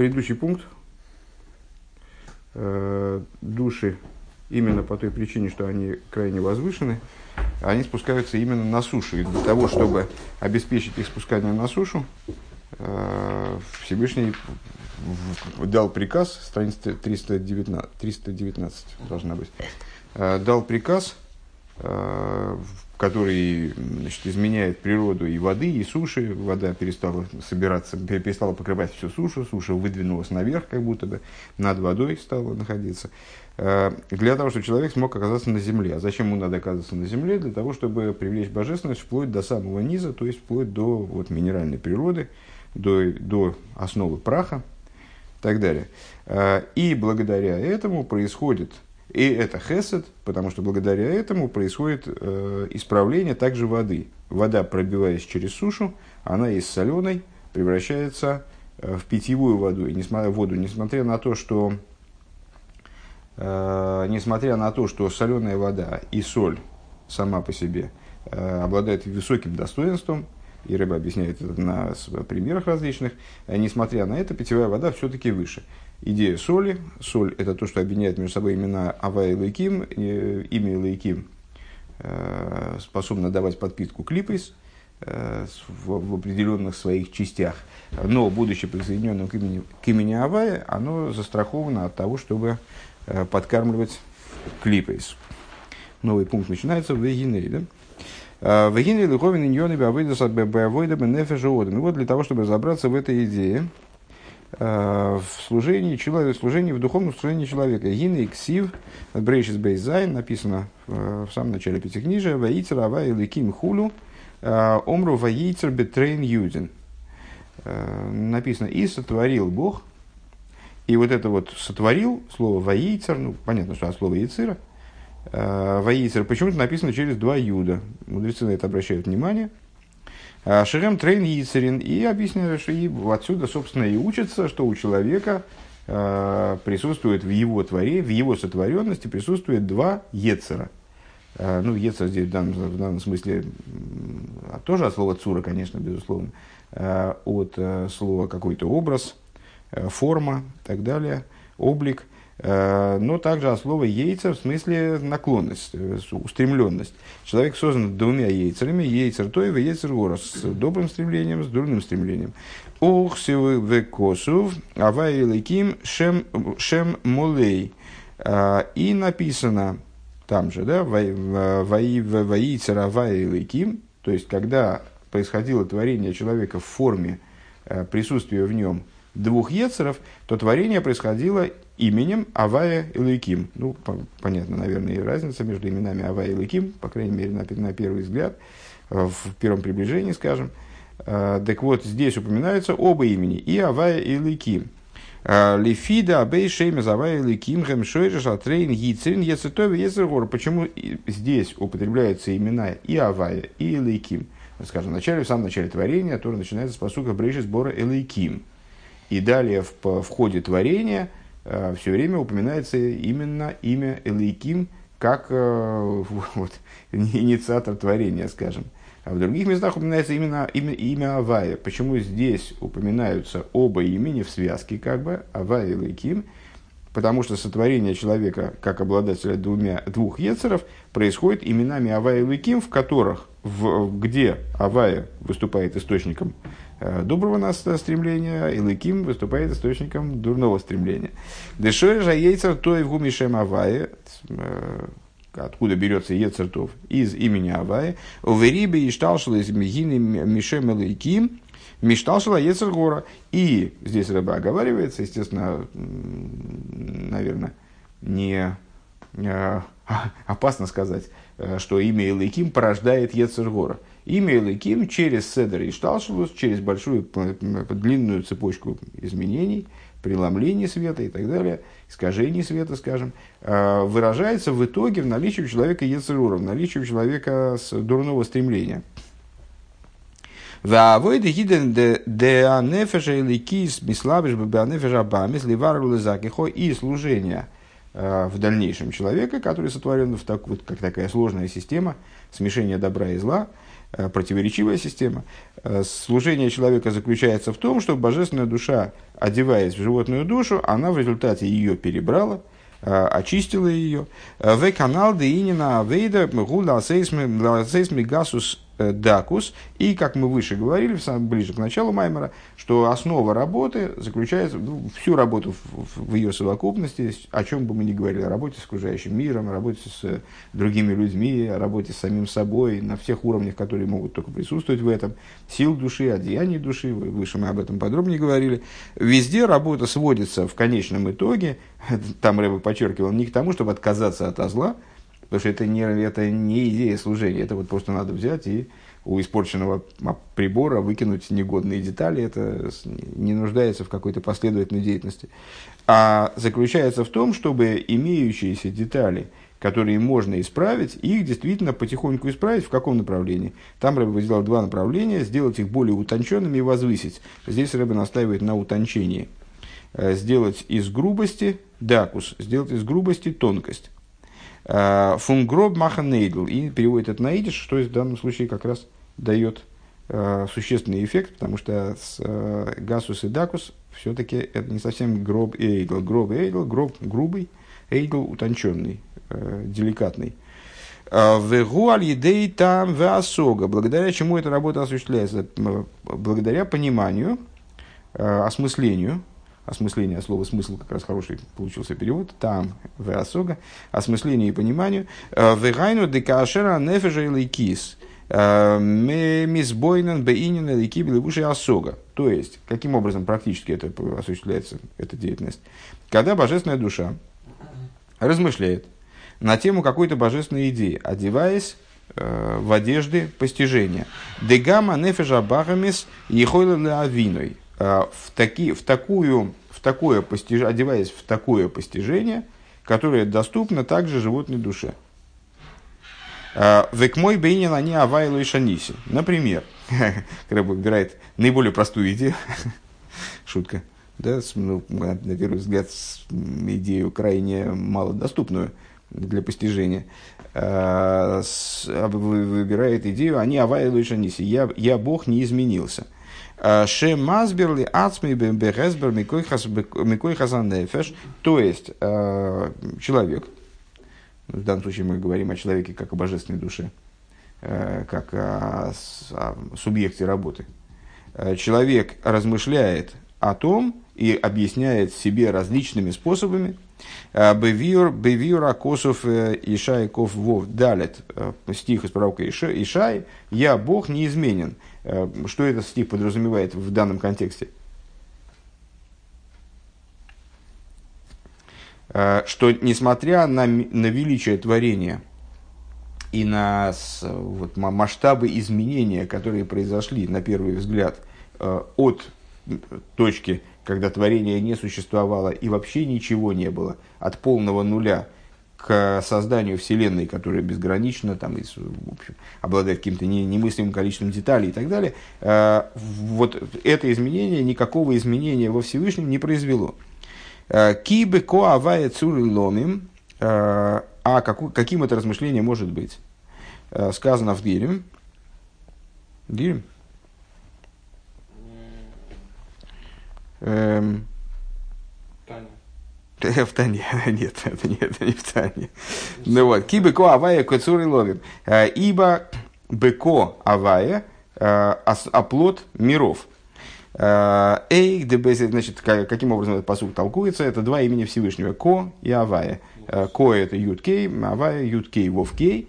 предыдущий пункт. Э, души именно по той причине, что они крайне возвышены, они спускаются именно на сушу. И для того, чтобы обеспечить их спускание на сушу, э, Всевышний дал приказ, страница 319, 319 должна быть, э, дал приказ, который значит, изменяет природу и воды, и суши. Вода перестала собираться, перестала покрывать всю сушу, суша выдвинулась наверх, как будто бы над водой стала находиться. Э, для того, чтобы человек смог оказаться на земле. А зачем ему надо оказаться на земле? Для того, чтобы привлечь божественность вплоть до самого низа, то есть вплоть до вот, минеральной природы, до, до основы праха и так далее. Э, и благодаря этому происходит и это хесед, потому что благодаря этому происходит э, исправление также воды. Вода, пробиваясь через сушу, она из соленой превращается э, в питьевую воду. И несмотря, воду, несмотря на то, что э, несмотря на то, что соленая вода и соль сама по себе э, обладают высоким достоинством, и рыба объясняет это на примерах различных, э, несмотря на это, питьевая вода все-таки выше идея соли. Соль – это то, что объединяет между собой имена Ава и Лейким. Имя Лейким э, способно давать подпитку клипейс э, в, определенных своих частях. Но, будучи присоединенным к имени, к имени Авая, оно застраховано от того, чтобы э, подкармливать клипейс. Новый пункт начинается в Вегинере. Да? Вегинере Лиховин Бавыдас от Бавойда Бенефеша И вот для того, чтобы разобраться в этой идее, Э, в служении человека, служении, в духовном служении человека. Гин ксив брейшис бейзайн написано в, в самом начале пятикнижия. Ваитер ава или ким хулу э, омру ваитер бетрейн юдин. Э, написано и сотворил Бог. И вот это вот сотворил, слово ваитер, ну понятно, что от слова яцира. Ваитер почему-то написано через два юда. Мудрецы на это обращают внимание. А, Шерем Трейн Йицерин. И объясняет, что и отсюда, собственно, и учится, что у человека а, присутствует в его творе, в его сотворенности присутствует два Ецера. А, ну, Ецер здесь в данном, в данном смысле тоже от слова цура, конечно, безусловно, от слова какой-то образ, форма и так далее, облик – Э, но также от слова яйца в смысле наклонность, э, устремленность. Человек создан двумя яйцерами, яйцер и яйцер гора, с добрым стремлением, с дурным стремлением. Ух сивы векосув, авай леким шем, шем молей. Э, и написано там же, да, воицер авай леким, то есть когда происходило творение человека в форме присутствия в нем двух ецеров, то творение происходило именем Авая и Лейким. Ну, по, понятно, наверное, и разница между именами Авая и Лейким, по крайней мере, на, на первый взгляд, э, в первом приближении, скажем. Э, так вот, здесь упоминаются оба имени, и Авая, и Лейким. Э, Лефида, Абей, Шеймез, Авая, Лейким, Хэм, Шойреш, Атрейн, Гицерин, Ецетови, Ецергор. Почему здесь употребляются имена и Авая, и Лейким? Скажем, в, начале, в самом начале творения, которое начинается с посука Брейши сбора Элейким. И далее в, в ходе творения – Э, все время упоминается именно имя Элейким как э, вот, инициатор творения, скажем. А в других местах упоминается именно имя, имя Авая. Почему здесь упоминаются оба имени в связке, как бы, Авая и Лейким? Потому что сотворение человека, как обладателя двумя, двух ецеров, происходит именами Авая и Лейким, в которых, в, где Авая выступает источником доброго нас стремления, и Лыким выступает источником дурного стремления. Дешой же яйцер той в гумишем Авае, э, откуда берется Ецертов, из имени Авае, уверибе и шталшила из Мегины Мишем Лыким, Мишталшила Ецергора. И здесь рыба оговаривается, естественно, наверное, не э, опасно сказать, что имя Илыким порождает Ецергора. Имя Элыким через Седер и Шталшилус, через большую длинную цепочку изменений, преломлений света и так далее, искажений света, скажем, а, выражается в итоге в наличии у человека Ецерура, в наличии у человека дурного стремления. И служение а, в дальнейшем человека, который сотворен в так, вот, как такая сложная система смешения добра и зла, противоречивая система. Служение человека заключается в том, что божественная душа, одеваясь в животную душу, она в результате ее перебрала, очистила ее. В канал Деинина Авейда Гула Сейсми Гасус Э, дакус. И, как мы выше говорили, ближе к началу Маймера, что основа работы заключается, ну, всю работу в, в ее совокупности, о чем бы мы ни говорили, о работе с окружающим миром, о работе с э, другими людьми, о работе с самим собой, на всех уровнях, которые могут только присутствовать в этом, сил души, одеяний души, выше мы об этом подробнее говорили. Везде работа сводится в конечном итоге, там Рэба подчеркивал, не к тому, чтобы отказаться от зла, Потому что это не, это не идея служения, это вот просто надо взять и у испорченного прибора выкинуть негодные детали, это не нуждается в какой-то последовательной деятельности. А заключается в том, чтобы имеющиеся детали, которые можно исправить, их действительно потихоньку исправить в каком направлении. Там Рэбе выделял два направления, сделать их более утонченными и возвысить. Здесь Рэбе настаивает на утончении. Э, сделать из грубости дакус, сделать из грубости тонкость. Э, Фунгроб маханейдл. И переводит это на идиш, что в данном случае как раз дает э, существенный эффект, потому что с, э, гасус и дакус все-таки это не совсем гроб и эйдл. Гроб и эйдл, гроб грубый, эйдл утонченный, деликатный. Вегу аль там веасога. Благодаря чему эта работа осуществляется? Благодаря пониманию, осмыслению, осмысление слова смысл как раз хороший получился перевод, там, в осога, осмысление и пониманию, э, вегайну декашера нефежа или кис, э, мисбойнен бейнин или кибели выше осога. То есть, каким образом практически это осуществляется, эта деятельность? Когда божественная душа размышляет на тему какой-то божественной идеи, одеваясь э, в одежды постижения. Дегама нефежа бахамис ехойла авиной. В, таки, в такую в такое постиж... одеваясь в такое постижение, которое доступно также животной душе. А, Век мой бейнин они авайлу и шаниси. Например, когда выбирает наиболее простую идею, шутка, да, ну, на первый взгляд, идею крайне малодоступную для постижения, а, выбирает идею они авайлу и шаниси. Я, я Бог не изменился – Ше мазберли ацми бехесбер микой хазанефеш. То есть, э, человек, в данном случае мы говорим о человеке как о божественной душе, э, как о, субъекте работы. Э, человек размышляет о том и объясняет себе различными способами, Бевиур, Бевиур Акосов Ишайков Вов Далит, стих из пророка Ишай, «Я Бог неизменен». Э, что этот стих подразумевает в данном контексте? Э, что несмотря на, на величие творения и на вот, масштабы изменения, которые произошли на первый взгляд э, от точки, когда творение не существовало и вообще ничего не было, от полного нуля – к созданию Вселенной, которая безгранична, там, и, в общем, обладает каким-то немыслимым количеством деталей и так далее, э, вот это изменение никакого изменения во Всевышнем не произвело. Э, Кибы ко авая цуры ломим, э, а каким это размышление может быть? Сказано в. Дилем? Эм, В Тане. Нет, это не, это не в Тане. Ну вот. Ки беко авая коцури ловим. Э, ибо беко авая э, оплот миров. Э, Эй, значит, каким образом этот посуд толкуется? Это два имени Всевышнего. Ко и Авая. Ко это Юткей, Авая Юткей Вовкей.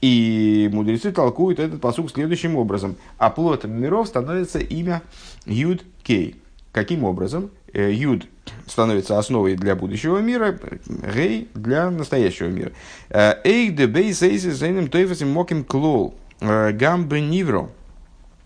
И мудрецы толкуют этот посуд следующим образом. Оплотом миров становится имя Юд Кей. Каким образом? Юд становится основой для будущего мира, гей для настоящего мира. Эйх де бейс эйсис тойфасим моким клол гамбы нивро.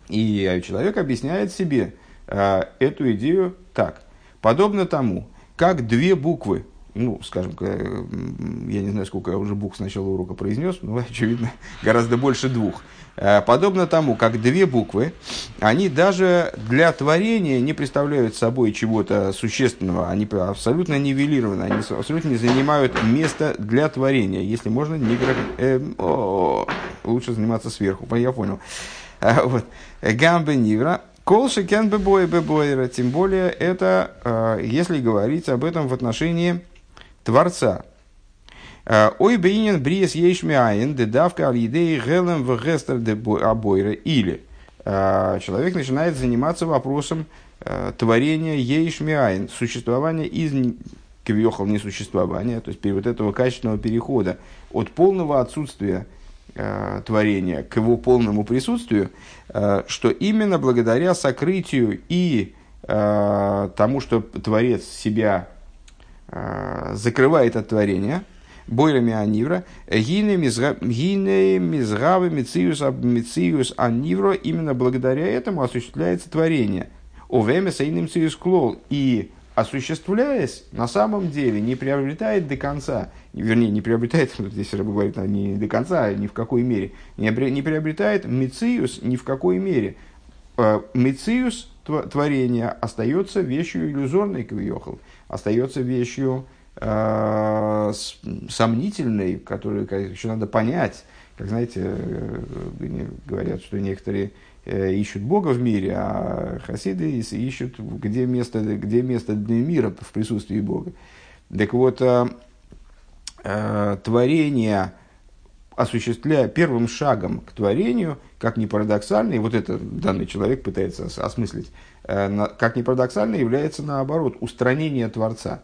И человек объясняет себе э, эту идею так. Подобно тому, как две буквы, ну, скажем, я не знаю, сколько я уже букв с начала урока произнес, но, очевидно, гораздо больше двух – Э, подобно тому, как две буквы, они даже для творения не представляют собой чего-то существенного, они абсолютно нивелированы, они абсолютно не занимают места для творения, если можно не... Э, о, лучше заниматься сверху. Я понял. А, вот. Гамбе Нивра. Колши кен бебой бебойра. Тем более, это, если говорить об этом в отношении Творца. А, Ой бейнин бриес ейшмиаин, дедавка аль едей гелем в гестер обойра. Или человек начинает заниматься вопросом творения ейшмиаин, существования из квиохал несуществования, то есть вот этого качественного перехода от полного отсутствия э, творения к его полному присутствию, э, что именно благодаря сокрытию и э, тому, что Творец себя э, закрывает от творения, бойрами анивра, гине мизгавы мициус анивро, именно благодаря этому осуществляется творение. Овемеса иным циус клол. И осуществляясь, на самом деле не приобретает до конца, вернее, не приобретает, здесь Рэба говорит, не до конца, а ни в какой мере, не, приобретает мециус ни в какой мере. Э, мециус творения остается вещью иллюзорной, кавиохал, остается вещью э, сомнительной, которую еще надо понять. Как знаете, э, говорят, что некоторые ищут Бога в мире, а хасиды ищут, где место, где место для мира в присутствии Бога. Так вот, творение, осуществляя первым шагом к творению, как ни парадоксально, и вот это данный человек пытается осмыслить, э, как ни парадоксально, является наоборот устранение Творца.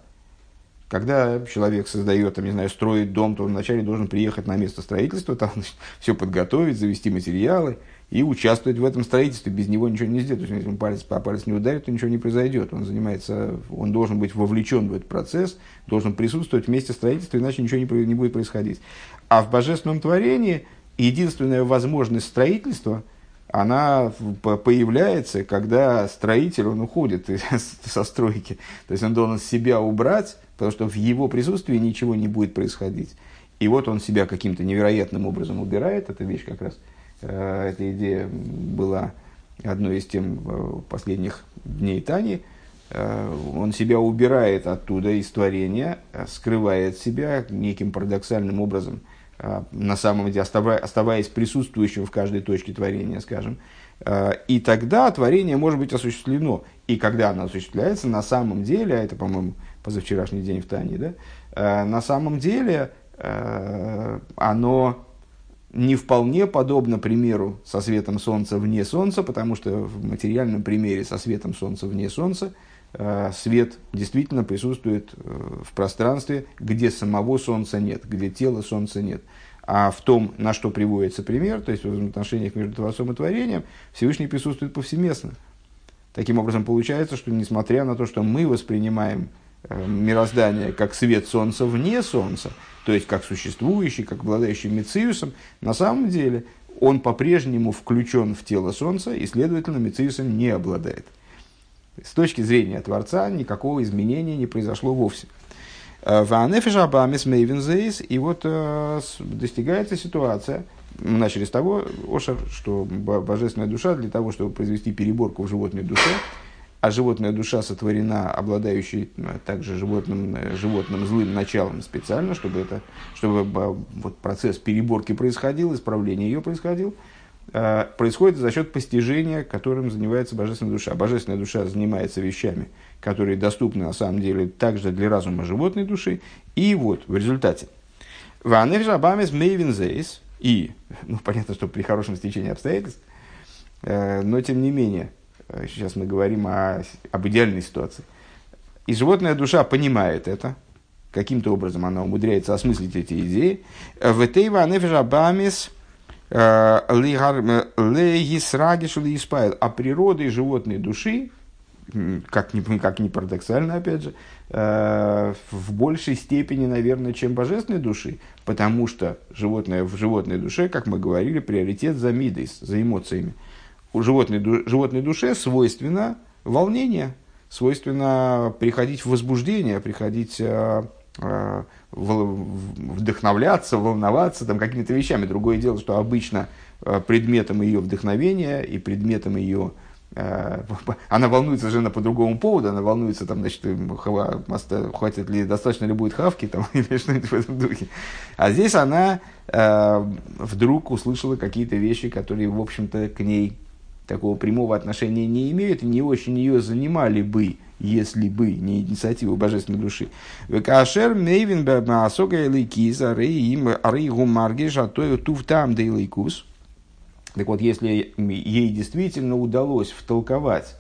Когда человек создает, там, не знаю, строит дом, то он вначале должен приехать на место строительства, там все подготовить, завести материалы, и участвовать в этом строительстве. Без него ничего не сделать. То есть, если он палец по палец не ударит, то ничего не произойдет. Он занимается, он должен быть вовлечен в этот процесс, должен присутствовать вместе строительства, иначе ничего не, не будет происходить. А в божественном творении единственная возможность строительства, она появляется, когда строитель, он уходит со стройки. То есть он должен себя убрать, потому что в его присутствии ничего не будет происходить. И вот он себя каким-то невероятным образом убирает, эта вещь как раз – эта идея была одной из тем э, последних дней Тани. Э, он себя убирает оттуда из творения, скрывает себя неким парадоксальным образом, на самом деле оставаясь присутствующим в каждой точке творения, скажем. И тогда творение может быть осуществлено. И когда оно осуществляется, на самом деле, а это, по-моему, позавчерашний день в Тане, да, на самом деле оно не вполне подобно примеру со светом Солнца вне Солнца, потому что в материальном примере со светом Солнца вне Солнца э, свет действительно присутствует э, в пространстве, где самого Солнца нет, где тела Солнца нет. А в том, на что приводится пример, то есть в отношениях между Творцом и Творением, Всевышний присутствует повсеместно. Таким образом, получается, что несмотря на то, что мы воспринимаем э, мироздание как свет Солнца вне Солнца, то есть как существующий, как обладающий Мециусом, на самом деле он по-прежнему включен в тело Солнца и, следовательно, Мециусом не обладает. С точки зрения Творца никакого изменения не произошло вовсе. Э, и вот э, достигается ситуация, мы начали с того, Ошер, что божественная душа для того, чтобы произвести переборку в животной душе, а животная душа сотворена, обладающей э, также животным, э, животным злым началом специально, чтобы, это, чтобы э, вот процесс переборки происходил, исправление ее происходил, происходит за счет постижения, которым занимается божественная душа. Божественная душа занимается вещами, которые доступны на самом деле также для разума животной души. И вот в результате. И, ну, понятно, что при хорошем стечении обстоятельств, но тем не менее, сейчас мы говорим о, об идеальной ситуации. И животная душа понимает это, каким-то образом она умудряется осмыслить эти идеи. В Тейва Нефежабамис э, Легисрагиш Лииспайл. А природой животной души, как ни, как ни парадоксально, опять же, э, в большей степени, наверное, чем божественной души, потому что животное, в животной душе, как мы говорили, приоритет за мидейс, за эмоциями у животной, животной душе свойственно волнение, свойственно приходить в возбуждение, приходить э, э, вдохновляться, волноваться там, какими-то вещами. Другое дело, что обычно э, предметом ее вдохновения и предметом ее она волнуется совершенно по другому поводу, она волнуется, там, значит, хватит ли, достаточно ли будет хавки, там, или что-нибудь в этом духе. А здесь она э, вдруг услышала какие-то вещи, которые, в общем-то, к ней такого прямого отношения не имеют и не очень ее занимали бы, если бы не инициатива божественной души. Кашер мейвин баасога элейкиз арей гумаргиш атою туфтам да элейкус. Так вот, если ей действительно удалось втолковать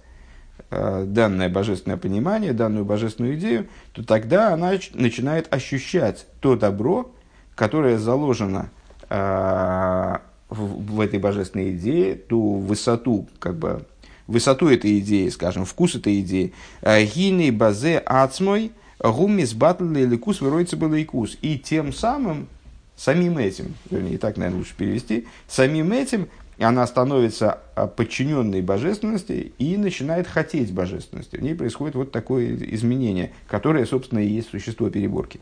э, данное божественное понимание, данную божественную идею, то тогда она начинает ощущать то добро, которое заложено э, в, в этой божественной идее, ту высоту, как бы, высоту этой идеи, скажем, вкус этой идеи. Э, Гины базе ацмой гумис батл ликус выроется был икус. И тем самым, самим этим, вернее, так, наверное, лучше перевести, самим этим она становится а, подчиненной божественности и начинает хотеть божественности. В ней происходит вот такое изменение, которое, собственно, и есть существо переборки.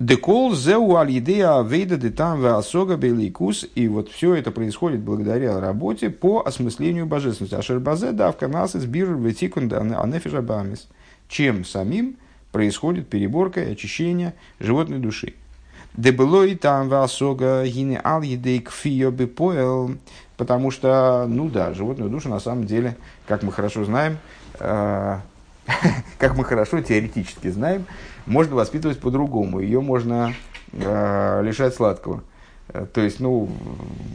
Декол зеу аль идея вейда де там асога беликус. И вот все это происходит благодаря работе по осмыслению божественности. Ашербазе давка нас избир ветикун анефижабамис. Чем самим происходит переборка и очищение животной души. Дебелой там васога гине ал едей кфио поел, потому что, ну да, животную душу на самом деле, как мы хорошо знаем, э, как мы хорошо теоретически знаем, можно воспитывать по-другому. Ее можно э, лишать сладкого. Э, то есть, ну,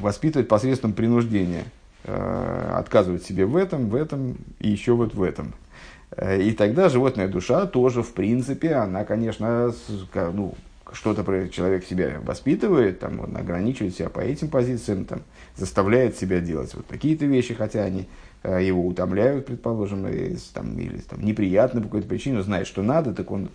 воспитывать посредством принуждения. Э, отказывать себе в этом, в этом и еще вот в этом. Э, и тогда животная душа тоже, в принципе, она, конечно, ну, что-то человек себя воспитывает, там, он ограничивает себя по этим позициям, там, заставляет себя делать вот такие-то вещи, хотя они э, его утомляют, предположим, и, там, или там, неприятны по какой-то причине, знает, что надо, так он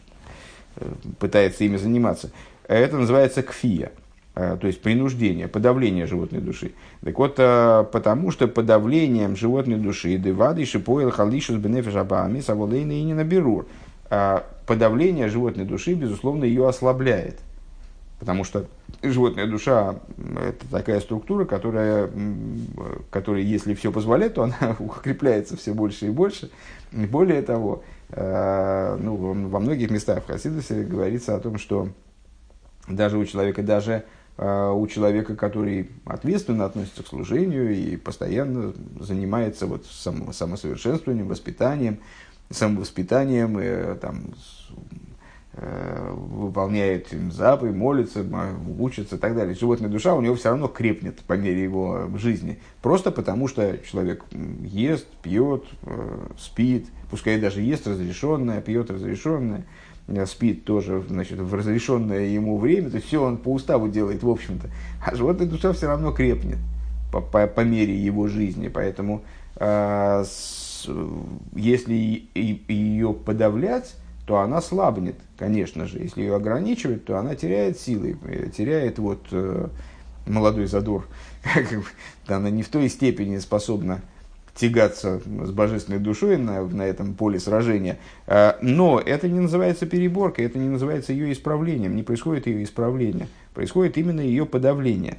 пытается ими заниматься. Это называется кфия, э, то есть принуждение, подавление животной души. Так вот, потому что подавлением животной души девады шипоил халишус бенефиш абами саволейна и не наберу подавление животной души, безусловно, ее ослабляет. Потому что животная душа – это такая структура, которая, которая, если все позволяет, то она укрепляется все больше и больше. Более того, э, ну, во многих местах в Хасидусе говорится о том, что даже у человека, даже э, у человека, который ответственно относится к служению и постоянно занимается вот самосовершенствованием, воспитанием, самовоспитанием, и, там, э, выполняет заповедь, молится, учится и так далее. Животная душа у него все равно крепнет по мере его жизни. Просто потому, что человек ест, пьет, э, спит, пускай даже ест разрешенное, пьет разрешенное, э, спит тоже значит, в разрешенное ему время, то есть все он по уставу делает, в общем-то. А животная душа все равно крепнет по, по, по мере его жизни. Поэтому э, если ее подавлять, то она слабнет, конечно же. Если ее ограничивать, то она теряет силы, э, теряет вот э, молодой задор. она не в той степени способна тягаться с божественной душой на, на этом поле сражения. А, но это не называется переборкой, это не называется ее исправлением, не происходит ее исправление, происходит именно ее подавление.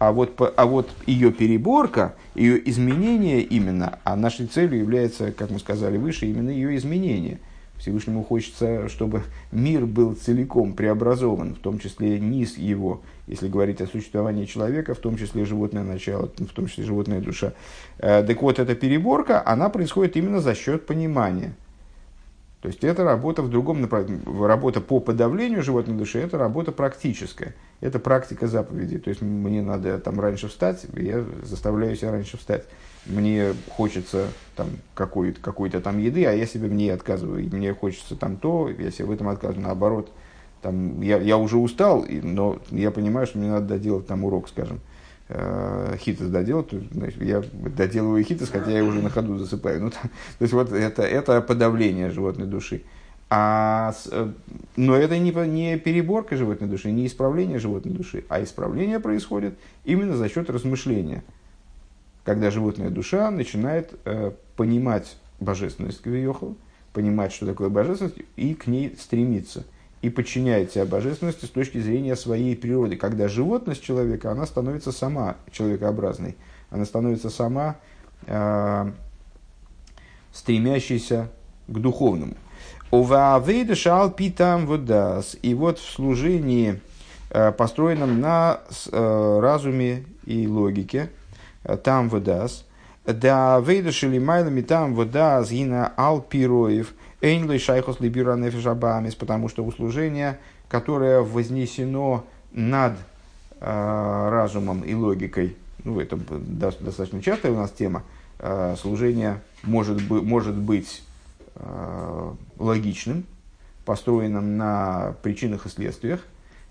А вот, а вот ее переборка, ее изменение именно, а нашей целью является, как мы сказали выше, именно ее изменение. Всевышнему хочется, чтобы мир был целиком преобразован, в том числе низ его, если говорить о существовании человека, в том числе животное начало, в том числе животная душа. Э, так вот, эта переборка, она происходит именно за счет понимания – то есть это работа в другом направлении, работа по подавлению животной души, это работа практическая, это практика заповеди. То есть мне надо там раньше встать, я заставляю себя раньше встать. Мне хочется там какой-то, какой-то там еды, а я себе в ней отказываю. Мне хочется там то, я себе в этом отказываю. Наоборот, там, я, я уже устал, но я понимаю, что мне надо доделать там урок, скажем. Э, хитос доделать, значит, я доделываю хитос, хотя я уже на ходу засыпаю. Ну, то, то есть вот это, это подавление животной души. А, э, но это не, не переборка животной души, не исправление животной души, а исправление происходит именно за счет размышления. Когда животная душа начинает э, понимать божественность Квиохал, понимать, что такое божественность, и к ней стремиться. И подчиняет себя божественности с точки зрения своей природы. Когда животность человека, она становится сама человекообразной, она становится сама э, стремящейся к духовному. Увавейда шал питам водас. И вот в служении, э, построенном на э, разуме и логике, э, там водас, да вейда шили майлами там водас гина алпироев, эйнлой шайхос либюра нефишабамис, потому что услужение, которое вознесено над разумом и логикой, ну, это достаточно частая у нас тема, служение может, быть, может быть Э, логичным, построенным на причинах и следствиях,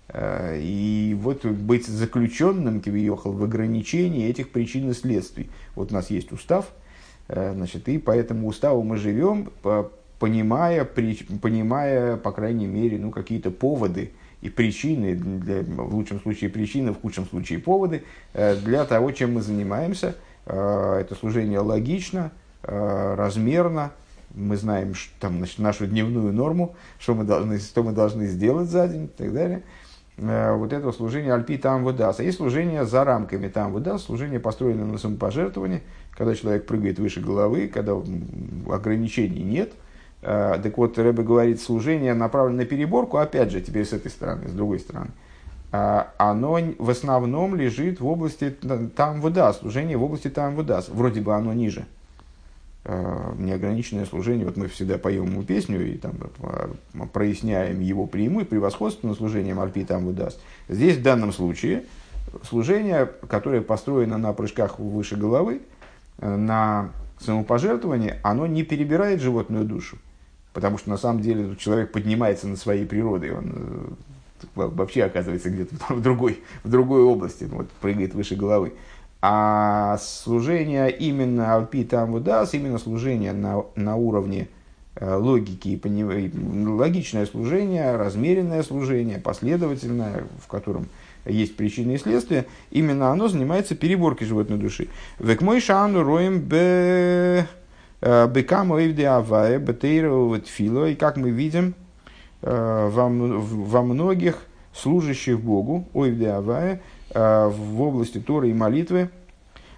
э, и вот быть заключенным, кивиехал, в ограничении этих причин и следствий. Вот у нас есть устав, э, значит, и по этому уставу мы живем, понимая, понимая, по крайней мере, ну, какие-то поводы и причины, для, в лучшем случае причины, в худшем случае поводы, для того, чем мы занимаемся. Это служение логично, размерно, мы знаем что, там, значит, нашу дневную норму, что мы, должны, что мы должны сделать за день и так далее. Э, вот это служение альпи там выдаст. А есть служение за рамками там выдаст, служение построенное на самопожертвовании, когда человек прыгает выше головы, когда ограничений нет. Э, так вот, Рэбе говорит, служение направлено на переборку, опять же, теперь с этой стороны, с другой стороны. Э, оно в основном лежит в области там выдаст, служение в области там выдаст. Вроде бы оно ниже – Э, неограниченное служение. Вот мы всегда поем ему песню и там э, проясняем его преимущество, превосходство на служением Альпи там выдаст. Здесь в данном случае служение, которое построено на прыжках выше головы, на самопожертвовании, оно не перебирает животную душу. Потому что на самом деле человек поднимается над своей природой, он вообще оказывается где-то в другой, в другой области, вот, прыгает выше головы. А служение именно Алпи там выдаст, именно служение на, на уровне э, логики, и логичное служение, размеренное служение, последовательное, в котором есть причины и следствия, именно оно занимается переборкой животной души. Век мой шану роем бе э, бекамо авае бетейрового тфило, и как мы видим э, во, во многих служащих Богу, авае, Э, в области Торы и молитвы.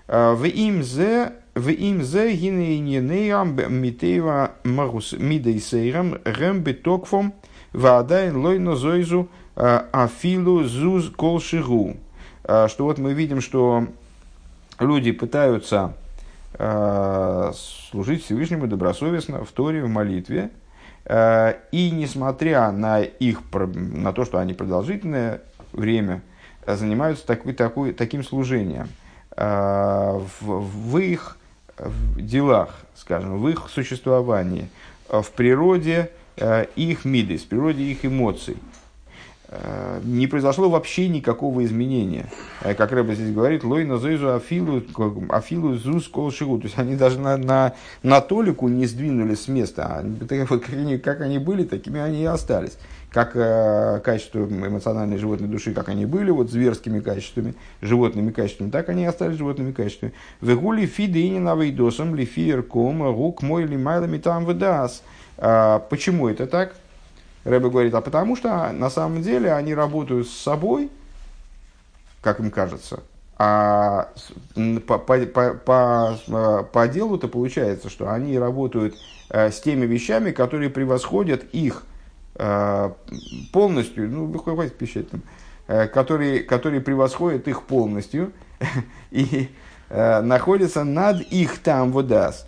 В им зе в им зе гинейнеям митева магус мидейсейрам рэм битокфом ваадайн лойно зойзу афилу зуз колшигу. Что вот мы видим, что люди пытаются служить Всевышнему добросовестно в Торе, в молитве, и несмотря на их, на то, что они продолжительное время занимаются такой, такой, таким служением. А, в, в их делах, скажем, в их существовании, в природе э, их мидис, в природе их эмоций, э, не произошло вообще никакого изменения. Э, как Рэба здесь говорит, лой на зойзу афилу, афилу зус колшигу. То есть они даже на, на, на толику не сдвинулись с места. А, вот, как, они, как они были, такими они и остались как э, качества эмоциональной животной души, как они были, вот зверскими качествами, животными качествами, так они и остались животными качествами. Вегули фиды и навейдосом лифиерком рук мой лимайлами там выдас. А, почему это так? Рэбе говорит, а потому что на самом деле они работают с собой, как им кажется, а по, по, по, по, по делу-то получается, что они работают э, с теми вещами, которые превосходят их Э, полностью, ну, хватит пищать там, э, которые, которые превосходят их полностью и э, находятся над их там водас.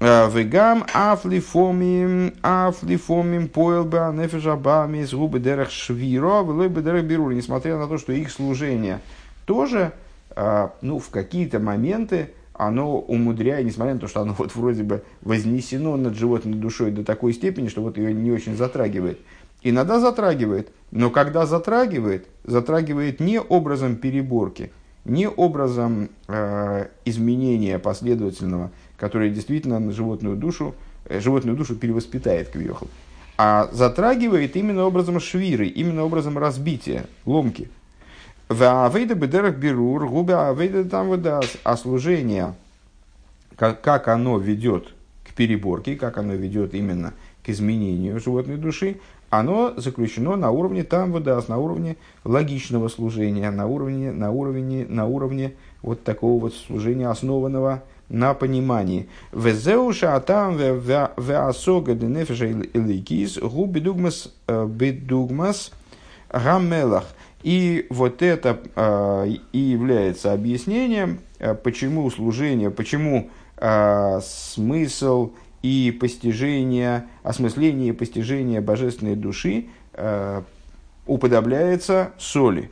Вегам афлифомим афлифомим поэлба нефежабами с губы дерах швиро влойбы дерах берур. Несмотря на то, что их служение тоже, ну, в какие-то моменты оно умудряет, несмотря на то, что оно вот вроде бы вознесено над животной душой до такой степени, что вот ее не очень затрагивает. Иногда затрагивает, но когда затрагивает, затрагивает не образом переборки, не образом э, изменения последовательного, которое действительно животную душу, э, животную душу перевоспитает квьехал, а затрагивает именно образом швиры, именно образом разбития, ломки – Авейда бедерах берур, губа авейда там выдаст. А служение, как, как оно ведет к переборке, как оно ведет именно к изменению животной души, оно заключено на уровне там выдаст, на уровне логичного служения, на уровне, на уровне, на уровне вот такого вот служения, основанного на понимании. Везеуша атам веасога денефеша иликис гу бедугмас э, бедугмас гамелах. И вот это э, и является объяснением, э, почему служение, почему смысл и постижение, осмысление и постижение божественной души уподобляется соли.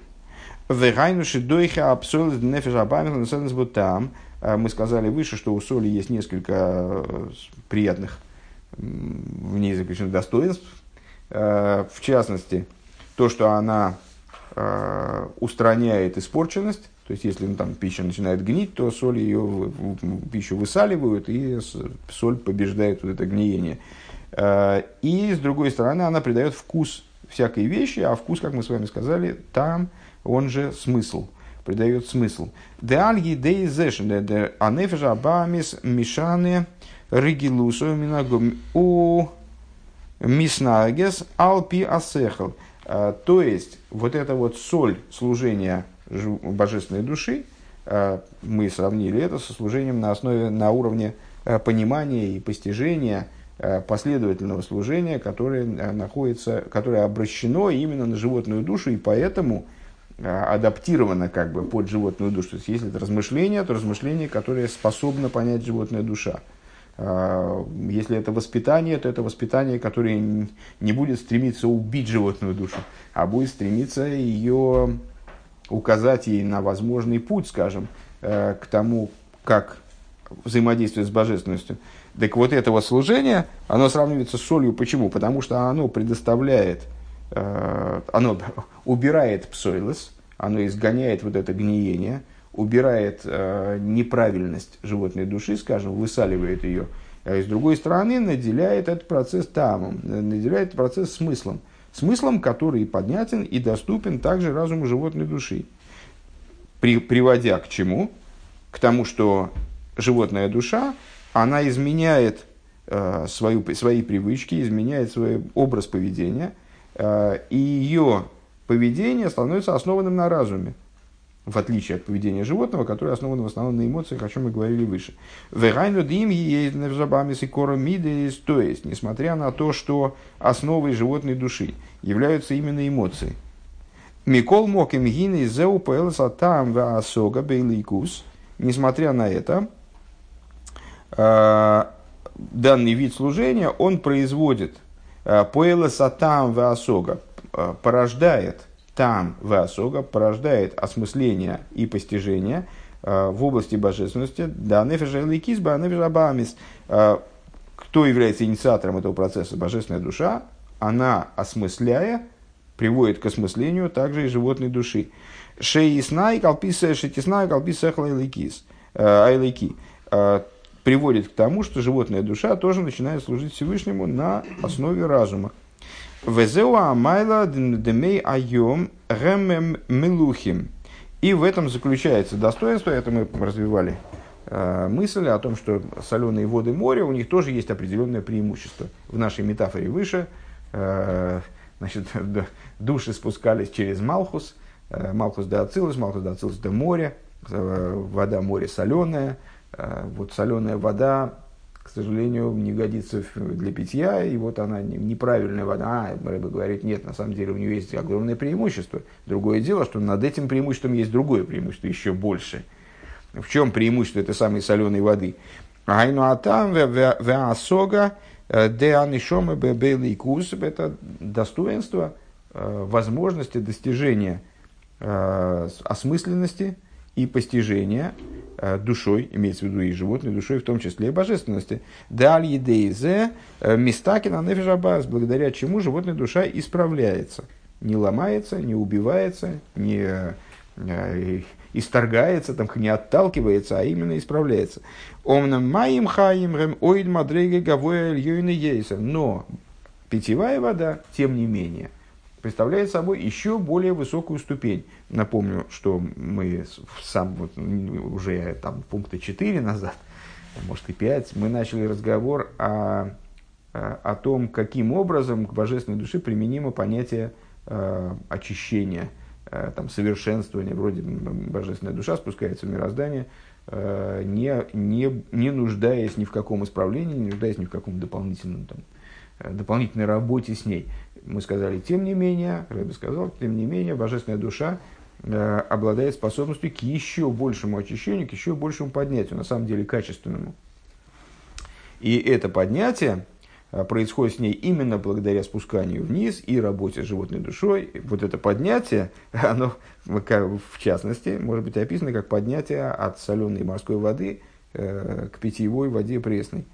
Вегайнуши дойха абсолют там. Мы сказали выше, что у соли есть несколько э, приятных в ней заключенных достоинств. Э, в частности, то, что она э, устраняет испорченность. То есть, если ну, там, пища начинает гнить, то соль ее пищу высаливают, и соль побеждает вот это гниение. И, с другой стороны, она придает вкус всякой вещи, а вкус, как мы с вами сказали, там он же смысл, придает смысл. Деальги дейзешн, анефежа абамис мишаны ригилусу у миснагес алпи асехал. А, то есть, вот эта вот соль служения божественной души, а, мы сравнили это со служением на основе, на уровне а, понимания и постижения последовательного служения, которое находится, которое обращено именно на животную душу, и поэтому а, адаптировано как бы под животную душу. То есть, если это размышление, то размышление, которое способно понять животная душа. А, если это воспитание, то это воспитание, которое не будет стремиться убить животную душу, а будет стремиться ее указать ей на возможный путь, скажем, э, к тому, как взаимодействовать с божественностью. Так вот этого служения, оно сравнивается с солью. Почему? Потому что оно предоставляет Э, оно убирает псойлос, оно изгоняет вот это гниение, убирает э, неправильность животной души, скажем, высаливает ее, а с другой стороны наделяет этот процесс тамом, наделяет этот процесс смыслом, смыслом, который поднятен и доступен также разуму животной души, при, приводя к чему? К тому, что животная душа, она изменяет э, свою, свои привычки, изменяет свой образ поведения – Э, и ее поведение становится основанным на разуме, в отличие от поведения животного, которое основано в основном на эмоциях, о чем мы говорили выше. То есть, несмотря на то, что основой животной души являются именно эмоции. Микол моким гины зеу там асога бейликус. Несмотря на это, э, данный вид служения, он производит Э, Поэлеса там веосога э, порождает там веосога, порождает осмысление и постижение э, в области божественности. Да, нефежа ликизба, нефежа бамис. Кто является инициатором этого процесса? Божественная душа. Она, осмысляя, приводит к осмыслению также и животной души. Шеиснай, калписа, шетиснай, калписа, айлики приводит к тому, что животная душа тоже начинает служить Всевышнему на основе разума. Везеуа майла демей айом гемем милухим. И в этом заключается достоинство, это мы развивали э, мысль о том, что соленые воды моря, у них тоже есть определенное преимущество. В нашей метафоре выше, э, значит, души спускались через Малхус, э, Малхус до Ацилус, Малхус до Ацилус до моря, вода море соленая, вот соленая вода, к сожалению, не годится для питья, и вот она неправильная вода. А, Рэбе говорит, нет, на самом деле у нее есть огромное преимущество. Другое дело, что над этим преимуществом есть другое преимущество, еще больше. В чем преимущество этой самой соленой воды? Айну атам веасога э, де анишома бебеликус – это достоинство, э, возможности достижения осмысленности и постижения Э, душой, имеется в виду и животной душой, в том числе и божественности. Даль едейзе э, мистакина нефежабас, благодаря чему животная душа исправляется. Не ломается, не убивается, не э, исторгается, там, не отталкивается, а именно исправляется. Омнам маим хаим рем оид мадрега гавоя ейса. Но питьевая вода, тем не менее, представляет собой еще более высокую ступень. Напомню, что мы сам вот, уже там, пункта 4 назад, может и 5, мы начали разговор о о том, каким образом к божественной душе применимо понятие очищения, там, совершенствования. Вроде божественная душа спускается в мироздание, не, не, не нуждаясь ни в каком исправлении, не нуждаясь ни в каком дополнительном, там, дополнительной работе с ней. Мы сказали, тем не менее, Рэбби сказал, тем не менее, божественная душа Э, обладает способностью к еще большему очищению, к еще большему поднятию, на самом деле качественному. И это поднятие э, происходит с ней именно благодаря спусканию вниз и работе с животной душой. Вот это поднятие, оно, в частности, может быть описано как поднятие от соленой морской воды э, к питьевой воде пресной.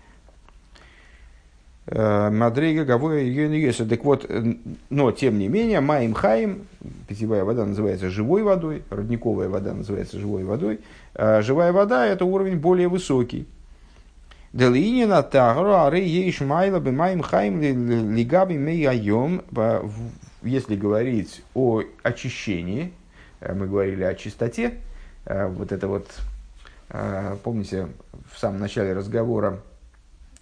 Э, Мадрейга Гавоя Юнигеса. Так вот, э, но тем не менее, Маим Хаим, питьевая вода называется живой водой, родниковая вода называется живой водой. А живая вода – это уровень более высокий. Делинина тагро аре ейш майла бы маим хаим лигаби мейайом. Если говорить о очищении, э, мы говорили о чистоте, вот это вот, помните, в самом начале разговора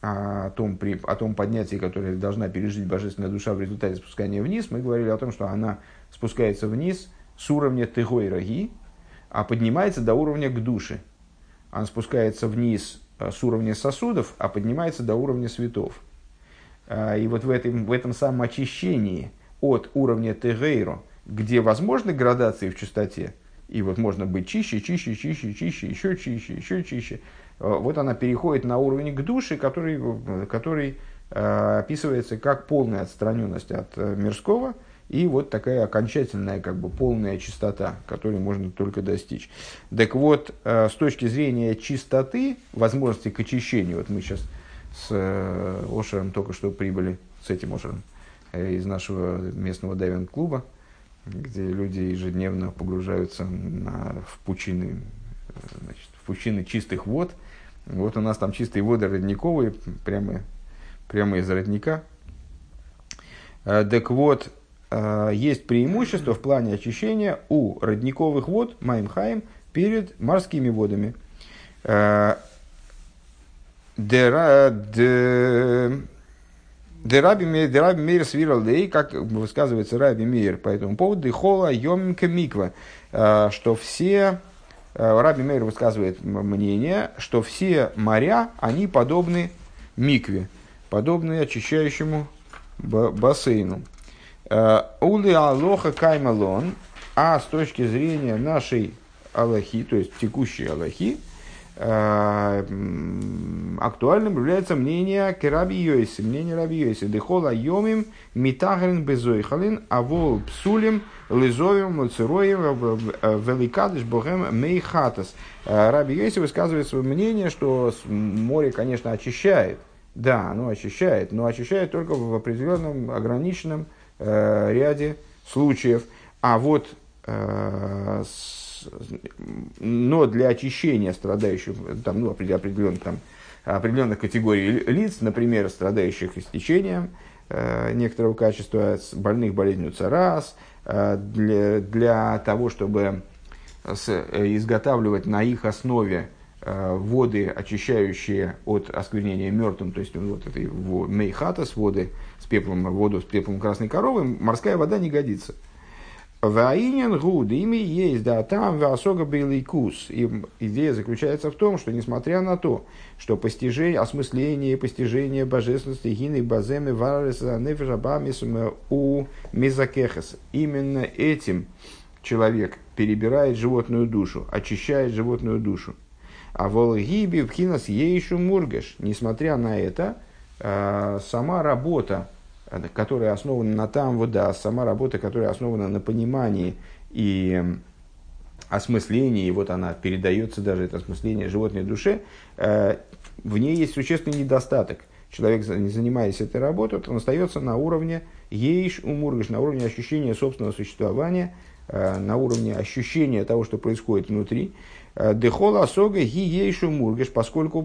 о том, при, о том поднятии, которое должна пережить божественная душа в результате спускания вниз, мы говорили о том, что она спускается вниз с уровня тыгой раги, а поднимается до уровня к душе. Она спускается вниз э, с уровня сосудов, а поднимается до уровня светов. А, и вот в этом, в этом самом очищении от уровня тегейро, где возможны градации в чистоте, и вот можно быть чище, чище, чище, чище, еще чище, еще чище, Э, вот она переходит на уровень к душе, который, который э, описывается как полная отстраненность от э, мирского и вот такая окончательная, как бы полная чистота, которую можно только достичь. Так вот, с точки зрения чистоты, возможности к очищению, вот мы сейчас с Ошером только что прибыли, с этим Ошером, из нашего местного дайвинг-клуба, где люди ежедневно погружаются на, в пучины значит, в пучины чистых вод. Вот у нас там чистые воды родниковые, прямо, прямо из родника. Э, так вот, э, есть преимущество в плане очищения у родниковых вод, Маймхайм, перед морскими водами. Э, Дераби Мейр свиралдей, как высказывается Раби Мейр по этому поводу, Дехола Йоминка Миква, что все Раби Мейр высказывает мнение, что все моря, они подобны микве, подобны очищающему бассейну. Э, Ули алоха каймалон, а с точки зрения нашей аллахи, то есть текущей аллахи, Э, актуальным является мнение Кераби Йойси, мнение Раби Йойси. Дехола йомим митахрин безойхалин, авол псулим лизовим лацероем великадыш богем мейхатас. Э, Раби Йойси высказывает свое мнение, что море, конечно, очищает. Да, оно очищает, но очищает только в определенном ограниченном э, ряде случаев. А вот э, но для очищения страдающих, там, ну, определенных, там, определенных категорий лиц, например, страдающих истечением э, некоторого качества, больных болезнью ЦАРАС, э, для, для того, чтобы с, э, изготавливать на их основе э, воды, очищающие от осквернения мертвым, то есть вот этой мейхатас, воды с пеплом, воду с пеплом красной коровы, морская вода не годится. Ваинен гуд, ими есть, да, там васога кус. И идея заключается в том, что несмотря на то, что постижение, осмысление и постижение божественности гины баземы вареса нефежабамисума у мизакехас, именно этим человек перебирает животную душу, очищает животную душу. А волгиби в хинас ейшу мургаш, несмотря на это, а, сама работа которая основана на там вода, сама работа, которая основана на понимании и осмыслении, и вот она передается даже, это осмысление животной душе, э, в ней есть существенный недостаток. Человек, не занимаясь этой работой, он остается на уровне ейш умургаш, на уровне ощущения собственного существования, э, на уровне ощущения того, что происходит внутри. Э, Дехола асога ги ейш умургаш, поскольку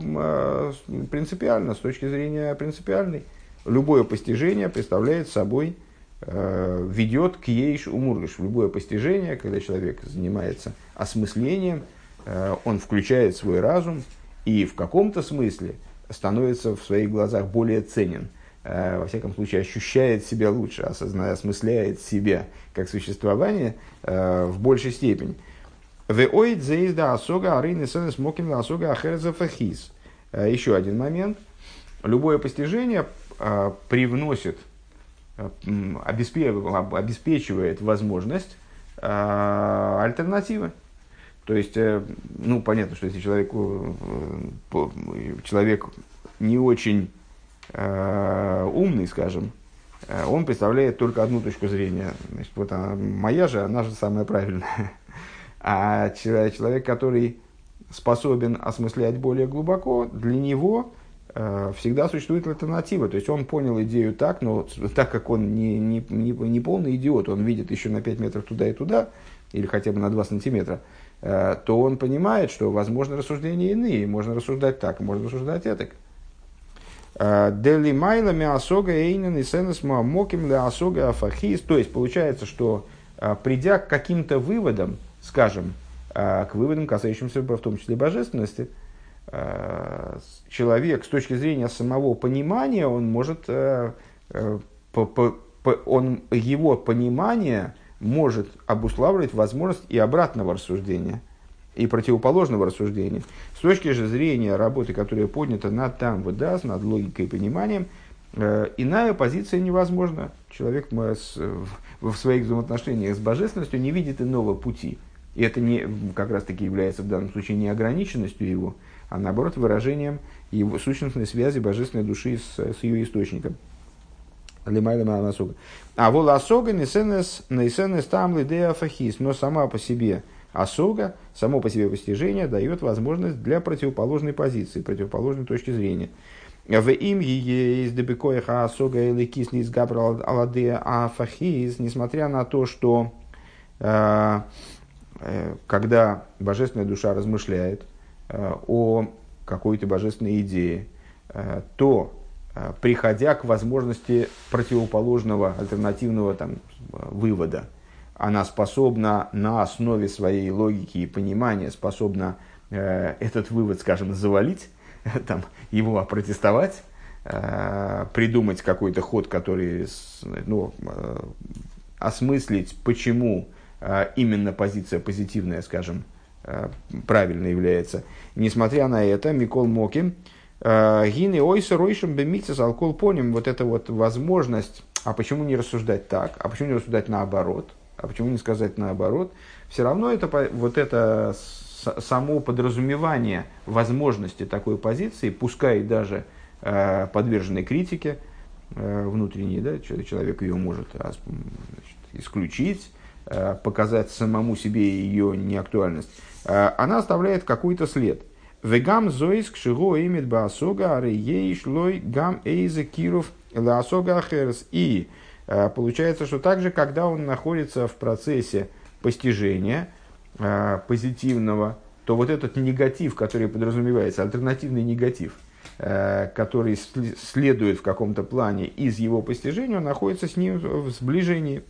принципиально, с точки зрения принципиальной, любое постижение представляет собой, э, ведет к ейш умургаш. Любое постижение, когда человек занимается осмыслением, э, он включает свой разум и в каком-то смысле становится в своих глазах более ценен. во всяком случае, ощущает себя лучше, осознает, осмысляет себя как существование в большей степени. Веоид заезда осога арейны сенес моким осога ахерзафахис. Еще один момент. Любое постижение привносит, обеспечивает возможность альтернативы. То есть, э, ну, понятно, что если человеку, э, человек не очень э, умный, скажем, он представляет только одну точку зрения. Значит, вот она, моя же, она же самая правильная. А человек, который способен осмыслять более глубоко, для него всегда существует альтернатива. То есть он понял идею так, но так как он не, не, не, не полный идиот, он видит еще на 5 метров туда и туда, или хотя бы на 2 сантиметра, Э, то он понимает, что возможны рассуждения иные. Можно рассуждать так, можно рассуждать так. Э, Дели майлами асога эйнен и сенес моким ли асога афахис. То есть получается, что э, придя к каким-то выводам, скажем, к выводам, касающимся в том числе божественности, человек с точки зрения самого понимания, он может, он, его понимание – может обуславливать возможность и обратного рассуждения, и противоположного рассуждения. С точки же зрения работы, которая поднята над там выдаст, над логикой и пониманием, э, иная позиция невозможна. Человек в своих взаимоотношениях с божественностью не видит иного пути. И это не, как раз таки является в данном случае не ограниченностью его, а наоборот выражением его сущностной связи божественной души с, с ее источником. А вол асога несенес там лидея фахис. Но сама по себе асога, само по себе постижение дает возможность для противоположной позиции, противоположной точки зрения. В им есть дебекоиха асога или кислис габрал аладея афахис, несмотря на то, что э, э, когда божественная душа размышляет о какой-то божественной идее, то Э, приходя к возможности противоположного, альтернативного там, вывода. Она способна на основе своей логики и понимания, способна э, этот вывод, скажем, завалить, там, его опротестовать, э, придумать какой-то ход, который ну, э, осмыслить, почему э, именно позиция позитивная, скажем, э, правильно является. Несмотря на это, Микол Мокин, Э, Гины ойса ройшем бемитсис алкол поним. Вот эта вот возможность, а почему не рассуждать так, а почему не рассуждать наоборот, а почему не сказать наоборот, все равно это, вот это само подразумевание возможности такой позиции, пускай даже э, подверженной критике э, внутренней, да, человек ее может значит, исключить, э, показать самому себе ее неактуальность, э, она оставляет какой-то след – Вегам зоис кшиго имит баасога, аре ей шлой гам эйзе киров лаасога ахерс. И э, получается, что также, когда он находится в процессе постижения э, позитивного, то вот этот негатив, который подразумевается, альтернативный негатив, э, который следует в каком-то плане из его постижения, он находится с ним в сближении.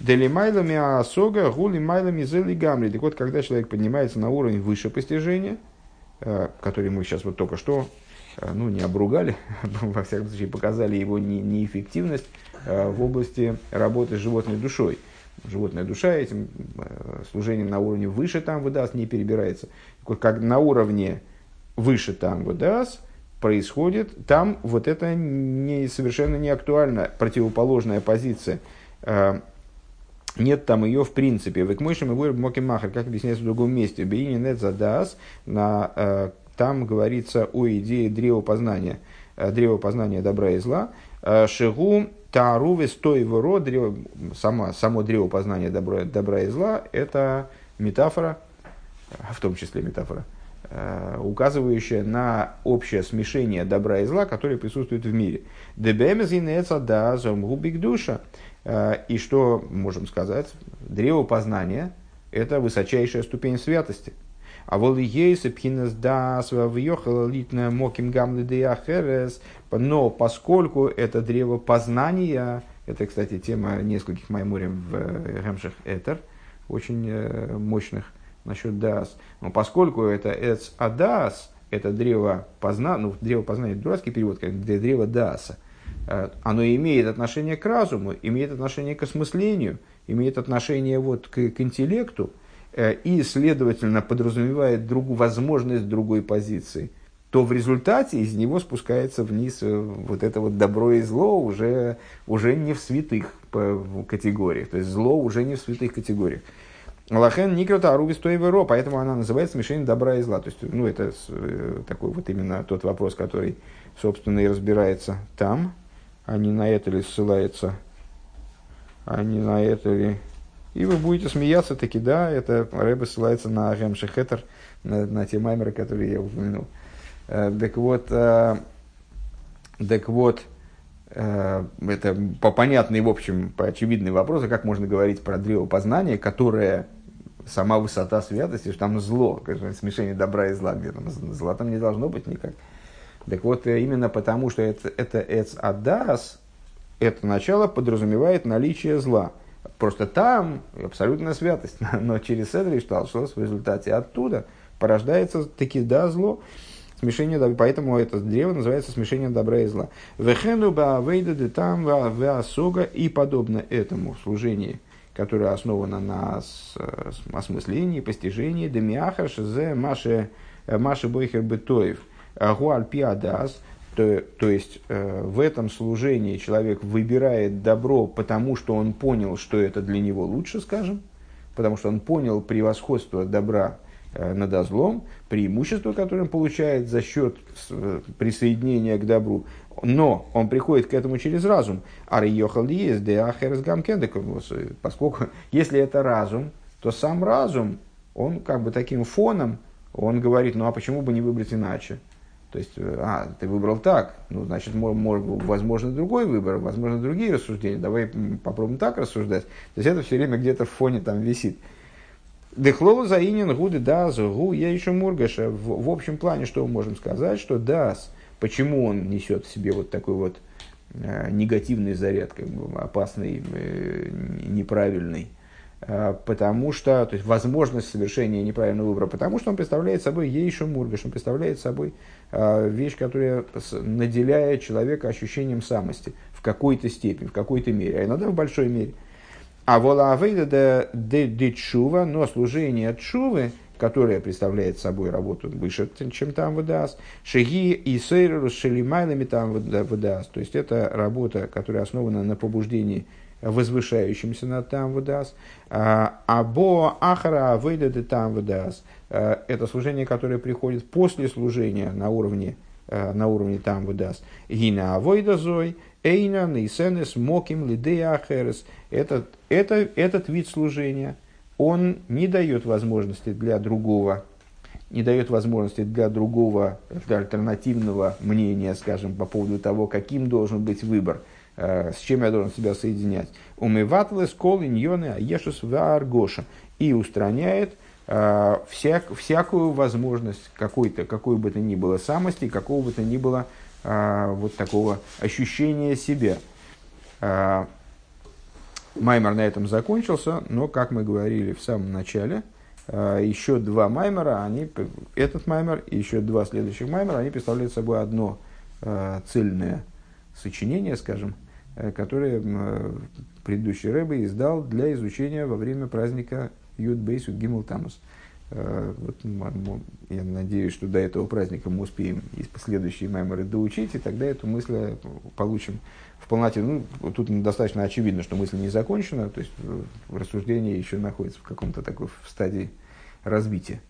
Делимайлами асога, гули майлами зели гамри. Так вот, когда человек поднимается на уровень выше постижения – Э, который мы сейчас вот только что э, ну, не обругали, во всяком случае показали его не, неэффективность э, в области работы с животной душой. Животная душа этим служением на уровне выше там выдаст, не перебирается. Как на уровне выше там выдаст, происходит, там вот это не, совершенно не актуально, противоположная позиция нет там ее в принципе. Век мойшим и вырб махер, как объясняется в другом месте. Бейни нет задас, на, э, там говорится о идее древопознания, э, древопознания добра и зла. Э, шигу таруве стой воро, древо, само, само древопознание добра, добра и зла, это метафора, в том числе метафора, указывающая на общее смешение добра и зла, которое присутствует в мире. Дебемез и да губик душа. Э, и что можем сказать? Древо познания – это высочайшая ступень святости. А вот ейсы пхинес да въехала литная моким гамлы деяхерес, но поскольку это древо познания, это, кстати, тема нескольких майморем в Гемших Этер, очень э, мощных насчет дас. Но поскольку это эц адас, это древо познания, ну, древо познания, дурацкий перевод, как древо даса, оно имеет отношение к разуму, имеет отношение к осмыслению, имеет отношение вот к, к интеллекту, и, следовательно, подразумевает другу, возможность другой позиции – то в результате из него спускается вниз э, вот это вот добро и зло уже, уже не в святых категориях. То есть зло уже не в святых категориях. Лахен Никрота Аруби Стоеверо, поэтому она называется смешение добра и зла. То есть, ну, это э, такой вот именно тот вопрос, который, собственно, и разбирается там, а не на это ли ссылается, а не на это ли... И вы будете смеяться таки, да, это Рэбе ссылается на Агем Шехетер, на, на те маймеры, которые я упомянул. Э, так вот, э, так вот, э, это по понятный, в общем, по очевидный вопрос, а как можно говорить про древо познания, которое сама высота святости, что там зло, смешение добра и зла, где там зла там не должно быть никак. Так вот, именно потому, что это, это эц адас, это начало подразумевает наличие зла. Просто там абсолютная святость, но через Седри Шталшос в результате оттуда порождается таки да зло смешение, поэтому это древо называется смешение добра и зла. Вехену баавейда там веасога и подобно этому служении, которое основано на осмыслении, постижении, демиахаш зе маше маше бойхер бетоев гуаль пиадас, то, то есть э, в этом служении человек выбирает добро, потому что он понял, что это для него лучше, скажем, потому что он понял превосходство добра Э, над злом, преимущество, которое он получает за счет э, присоединения к добру. Но он приходит к этому через разум. Есть, де ахерс Поскольку, если это разум, то сам разум, он как бы таким фоном, он говорит, ну а почему бы не выбрать иначе? То есть, э, а, ты выбрал так, ну, значит, может, возможно, другой выбор, возможно, другие рассуждения. Давай попробуем так рассуждать. То есть, это все время где-то в фоне там висит. Дехлол заинен гуды дас гу я еще мургаша. В, общем плане, что мы можем сказать, что дас, почему он несет в себе вот такой вот э, негативный заряд, как бы опасный, э, неправильный, потому что, то есть возможность совершения неправильного выбора, потому что он представляет собой ейшу мургаш, он представляет собой э, вещь, которая наделяет человека ощущением самости в какой-то степени, в какой-то мере, а иногда в большой мере. А вола авейда де чува, но служение чувы, которое представляет собой работу выше, чем там выдаст, шаги и сейру с там выдаст. То есть это работа, которая основана на побуждении возвышающимся над там выдаст. А бо ахара авейда де там выдаст. Это служение, которое приходит после служения на уровне на уровне там выдаст. Гина авойда зой, эйна, нейсенес, моким, лидея ахерес – этот, это, этот вид служения, он не дает возможности для другого, не дает возможности для другого, для альтернативного мнения, скажем, по поводу того, каким должен быть выбор, э, с чем я должен себя соединять. Умыватлес, кол, иньоны, аешус, варгоша. И устраняет э, всяк, всякую возможность какой-то, какой бы то ни было самости, какого бы то ни было э, вот такого ощущения себя. Маймер на этом закончился, но, как мы говорили в самом начале, э, еще два маймера, они, этот маймер и еще два следующих маймера, они представляют собой одно э, цельное сочинение, скажем, э, которое предыдущий Рэбе издал для изучения во время праздника Юд Бейсу Гимл Тамус. Вот, я надеюсь, что до этого праздника мы успеем и последующие маймеры доучить, и тогда эту мысль получим в полноте. Ну, тут достаточно очевидно, что мысль не закончена, то есть рассуждение еще находится в каком-то такой в стадии развития.